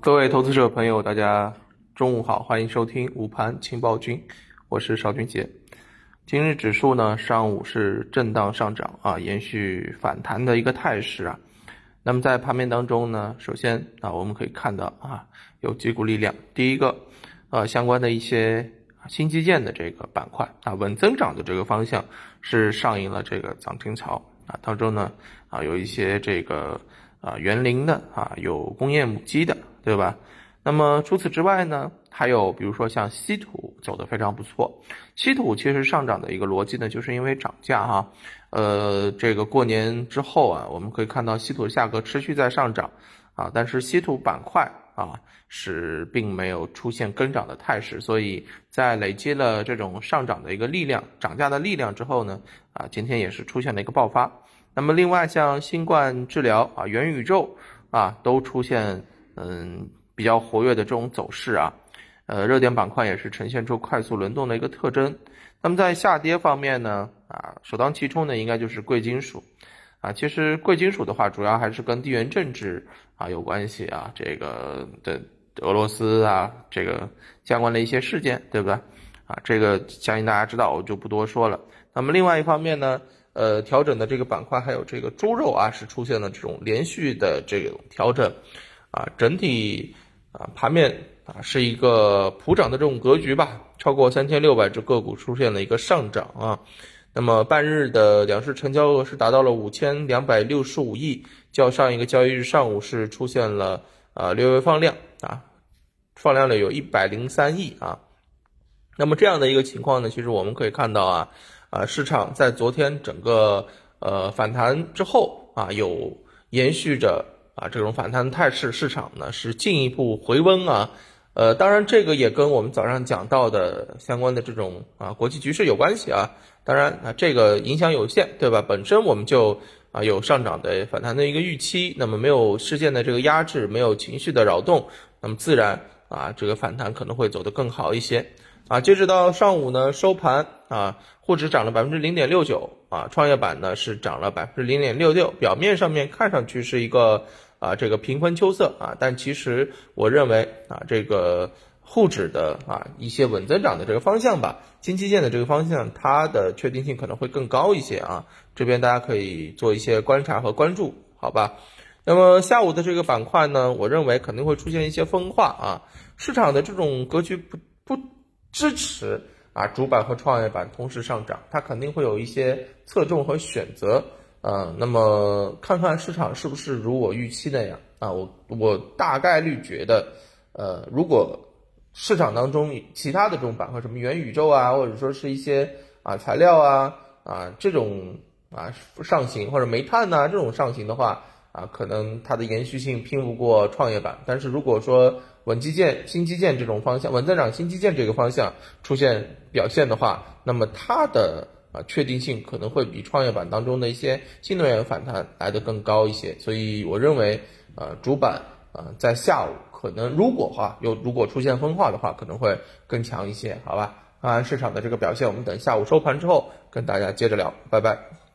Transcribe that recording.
各位投资者朋友，大家中午好，欢迎收听午盘情报君，我是邵军杰。今日指数呢，上午是震荡上涨啊，延续反弹的一个态势啊。那么在盘面当中呢，首先啊，我们可以看到啊，有几股力量。第一个，呃，相关的一些新基建的这个板块啊，稳增长的这个方向是上映了这个涨停潮啊，当中呢啊，有一些这个啊园林的啊，有工业母机的，对吧？那么除此之外呢，还有比如说像稀土走得非常不错。稀土其实上涨的一个逻辑呢，就是因为涨价哈。呃，这个过年之后啊，我们可以看到稀土的价格持续在上涨啊，但是稀土板块啊是并没有出现跟涨的态势，所以在累积了这种上涨的一个力量、涨价的力量之后呢，啊，今天也是出现了一个爆发。那么另外像新冠治疗啊、元宇宙啊，都出现嗯。比较活跃的这种走势啊，呃，热点板块也是呈现出快速轮动的一个特征。那么在下跌方面呢，啊，首当其冲的应该就是贵金属，啊，其实贵金属的话，主要还是跟地缘政治啊有关系啊，这个的俄罗斯啊，这个相关的一些事件，对不对？啊，这个相信大家知道，我就不多说了。那么另外一方面呢，呃，调整的这个板块还有这个猪肉啊，是出现了这种连续的这种调整，啊，整体。啊，盘面啊是一个普涨的这种格局吧，超过三千六百只个股出现了一个上涨啊。那么半日的两市成交额是达到了五千两百六十五亿，较上一个交易日上午是出现了啊略微放量啊，放量了有一百零三亿啊。那么这样的一个情况呢，其实我们可以看到啊啊市场在昨天整个呃反弹之后啊有延续着。啊，这种反弹态势，市场呢是进一步回温啊，呃，当然这个也跟我们早上讲到的相关的这种啊国际局势有关系啊，当然啊这个影响有限，对吧？本身我们就啊有上涨的反弹的一个预期，那么没有事件的这个压制，没有情绪的扰动，那么自然啊这个反弹可能会走得更好一些啊。截止到上午呢收盘啊，沪指涨了百分之零点六九啊，创业板呢是涨了百分之零点六六，表面上面看上去是一个。啊，这个平分秋色啊，但其实我认为啊，这个沪指的啊一些稳增长的这个方向吧，新基建的这个方向，它的确定性可能会更高一些啊。这边大家可以做一些观察和关注，好吧？那么下午的这个板块呢，我认为肯定会出现一些分化啊，市场的这种格局不不支持啊，主板和创业板同时上涨，它肯定会有一些侧重和选择。呃，那么看看市场是不是如我预期那样啊？我我大概率觉得，呃，如果市场当中其他的这种板块，什么元宇宙啊，或者说是一些啊材料啊啊这种啊上行，或者煤炭呐这种上行的话啊，可能它的延续性拼不过创业板。但是如果说稳基建、新基建这种方向，稳增长新基建这个方向出现表现的话，那么它的。啊，确定性可能会比创业板当中的一些新能源反弹来的更高一些，所以我认为，呃，主板啊，在下午可能如果话有如果出现分化的话，可能会更强一些，好吧？看完市场的这个表现，我们等下午收盘之后跟大家接着聊，拜拜。